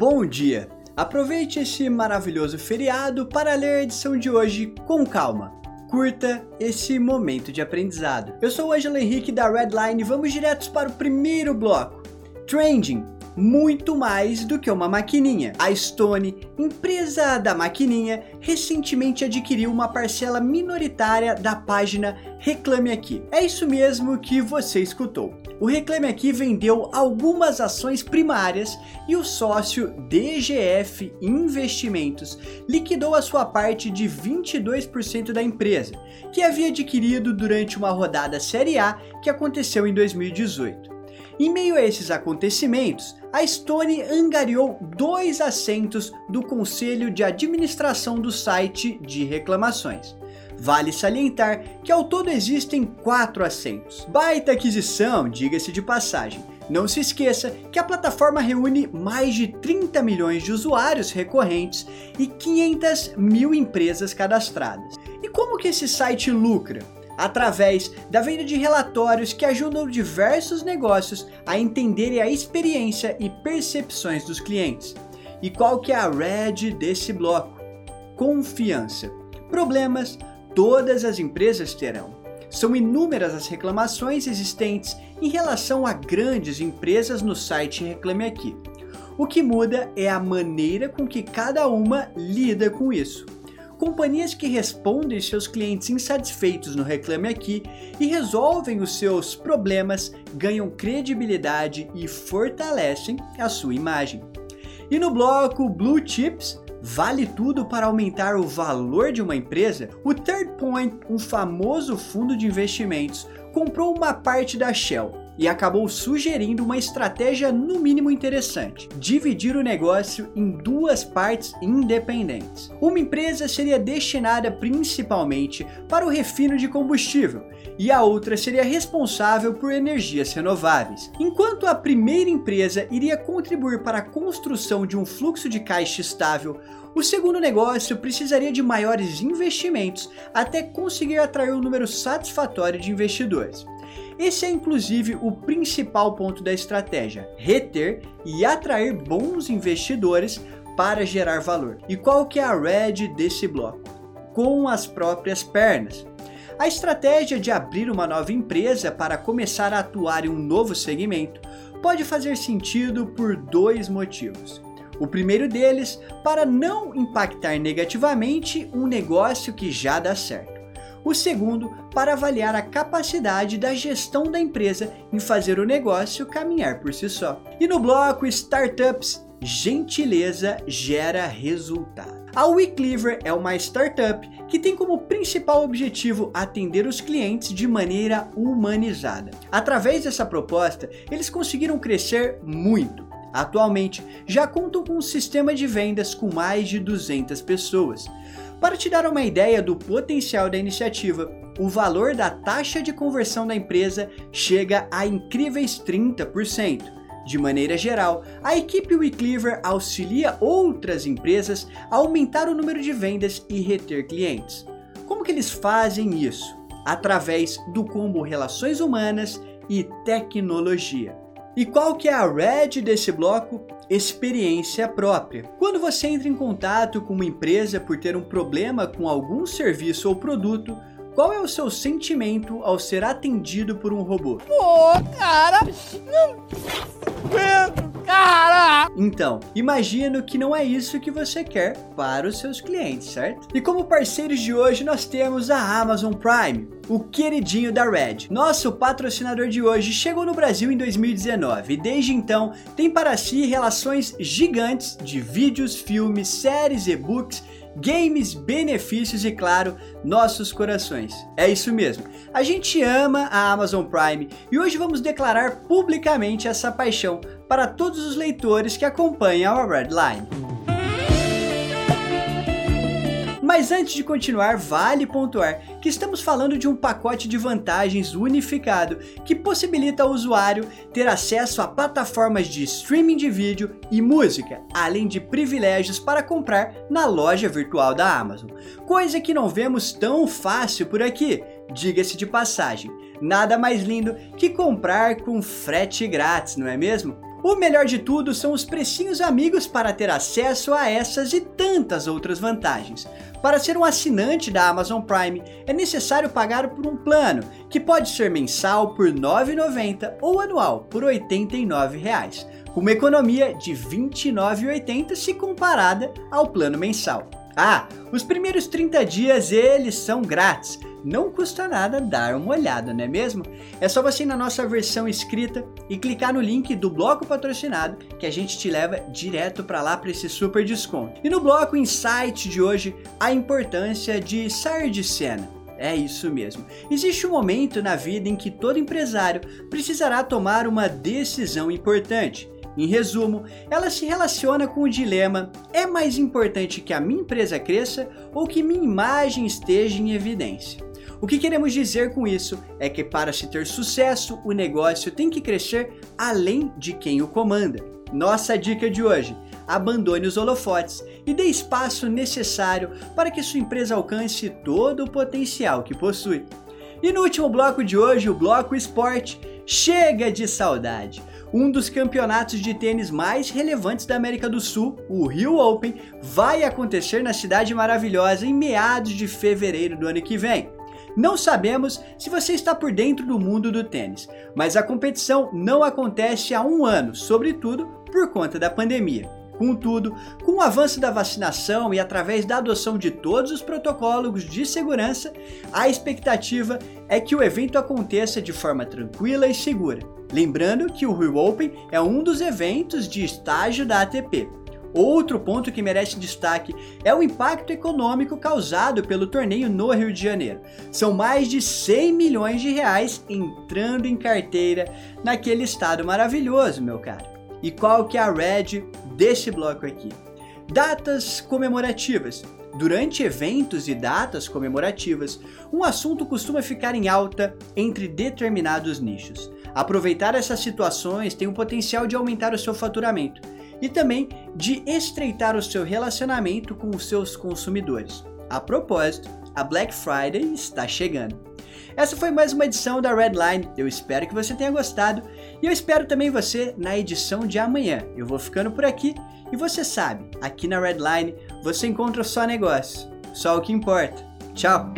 Bom dia! Aproveite esse maravilhoso feriado para ler a edição de hoje com calma. Curta esse momento de aprendizado. Eu sou o Ângelo Henrique da Redline e vamos diretos para o primeiro bloco. Trending muito mais do que uma maquininha. A Stone, empresa da maquininha, recentemente adquiriu uma parcela minoritária da página Reclame Aqui. É isso mesmo que você escutou. O Reclame Aqui vendeu algumas ações primárias e o sócio DGF Investimentos liquidou a sua parte de 22% da empresa, que havia adquirido durante uma rodada Série A que aconteceu em 2018. Em meio a esses acontecimentos, a Stone angariou dois assentos do Conselho de Administração do site de reclamações. Vale salientar que ao todo existem quatro assentos. Baita aquisição, diga-se de passagem. Não se esqueça que a plataforma reúne mais de 30 milhões de usuários recorrentes e 500 mil empresas cadastradas. E como que esse site lucra? Através da venda de relatórios que ajudam diversos negócios a entenderem a experiência e percepções dos clientes. E qual que é a red desse bloco? Confiança. Problemas todas as empresas terão. São inúmeras as reclamações existentes em relação a grandes empresas no site Reclame Aqui. O que muda é a maneira com que cada uma lida com isso. Companhias que respondem seus clientes insatisfeitos no Reclame Aqui e resolvem os seus problemas ganham credibilidade e fortalecem a sua imagem. E no bloco Blue Chips, vale tudo para aumentar o valor de uma empresa? O Third Point, um famoso fundo de investimentos, comprou uma parte da Shell e acabou sugerindo uma estratégia no mínimo interessante: dividir o negócio em duas partes independentes. Uma empresa seria destinada principalmente para o refino de combustível e a outra seria responsável por energias renováveis. Enquanto a primeira empresa iria contribuir para a construção de um fluxo de caixa estável, o segundo negócio precisaria de maiores investimentos até conseguir atrair um número satisfatório de investidores. Esse é inclusive o principal ponto da estratégia: reter e atrair bons investidores para gerar valor. E qual que é a red desse bloco? Com as próprias pernas. A estratégia de abrir uma nova empresa para começar a atuar em um novo segmento pode fazer sentido por dois motivos. O primeiro deles, para não impactar negativamente um negócio que já dá certo o segundo para avaliar a capacidade da gestão da empresa em fazer o negócio caminhar por si só. E no bloco Startups, gentileza gera resultado. A WeCleaver é uma startup que tem como principal objetivo atender os clientes de maneira humanizada. Através dessa proposta, eles conseguiram crescer muito. Atualmente, já contam com um sistema de vendas com mais de 200 pessoas. Para te dar uma ideia do potencial da iniciativa, o valor da taxa de conversão da empresa chega a incríveis 30%. De maneira geral, a equipe WeCleaver auxilia outras empresas a aumentar o número de vendas e reter clientes. Como que eles fazem isso? Através do combo relações humanas e tecnologia. E qual que é a red desse bloco? Experiência própria. Quando você entra em contato com uma empresa por ter um problema com algum serviço ou produto, qual é o seu sentimento ao ser atendido por um robô? Pô, cara, não cara! Então, imagino que não é isso que você quer para os seus clientes, certo? E como parceiros de hoje, nós temos a Amazon Prime, o queridinho da Red. Nosso patrocinador de hoje chegou no Brasil em 2019 e desde então tem para si relações gigantes de vídeos, filmes, séries, e-books games, benefícios e, claro, nossos corações. É isso mesmo. A gente ama a Amazon Prime e hoje vamos declarar publicamente essa paixão para todos os leitores que acompanham a Redline. Mas antes de continuar, vale pontuar que estamos falando de um pacote de vantagens unificado que possibilita ao usuário ter acesso a plataformas de streaming de vídeo e música, além de privilégios para comprar na loja virtual da Amazon, coisa que não vemos tão fácil por aqui, diga-se de passagem. Nada mais lindo que comprar com frete grátis, não é mesmo? O melhor de tudo são os precinhos amigos para ter acesso a essas e tantas outras vantagens. Para ser um assinante da Amazon Prime, é necessário pagar por um plano, que pode ser mensal por R$ 9,90 ou anual por R$ 89,00, com uma economia de R$ 29,80 se comparada ao plano mensal. Ah, os primeiros 30 dias eles são grátis, não custa nada dar uma olhada, não é mesmo? É só você ir na nossa versão escrita e clicar no link do bloco patrocinado que a gente te leva direto para lá para esse super desconto. E no bloco Insight de hoje, a importância de sair de cena. É isso mesmo. Existe um momento na vida em que todo empresário precisará tomar uma decisão importante. Em resumo, ela se relaciona com o dilema: é mais importante que a minha empresa cresça ou que minha imagem esteja em evidência? O que queremos dizer com isso é que para se ter sucesso, o negócio tem que crescer além de quem o comanda. Nossa dica de hoje: abandone os holofotes e dê espaço necessário para que sua empresa alcance todo o potencial que possui. E no último bloco de hoje, o bloco esporte, chega de saudade. Um dos campeonatos de tênis mais relevantes da América do Sul, o Rio Open, vai acontecer na cidade maravilhosa em meados de fevereiro do ano que vem. Não sabemos se você está por dentro do mundo do tênis, mas a competição não acontece há um ano, sobretudo por conta da pandemia. Contudo, com o avanço da vacinação e através da adoção de todos os protocolos de segurança, a expectativa é que o evento aconteça de forma tranquila e segura. Lembrando que o Rio Open é um dos eventos de estágio da ATP, Outro ponto que merece destaque é o impacto econômico causado pelo torneio no Rio de Janeiro. São mais de 100 milhões de reais entrando em carteira naquele estado maravilhoso, meu caro. E qual que é a red desse bloco aqui? Datas comemorativas. Durante eventos e datas comemorativas, um assunto costuma ficar em alta entre determinados nichos. Aproveitar essas situações tem o potencial de aumentar o seu faturamento e também de estreitar o seu relacionamento com os seus consumidores. A propósito, a Black Friday está chegando. Essa foi mais uma edição da Redline. Eu espero que você tenha gostado e eu espero também você na edição de amanhã. Eu vou ficando por aqui e você sabe, aqui na Redline você encontra só negócio, só o que importa. Tchau!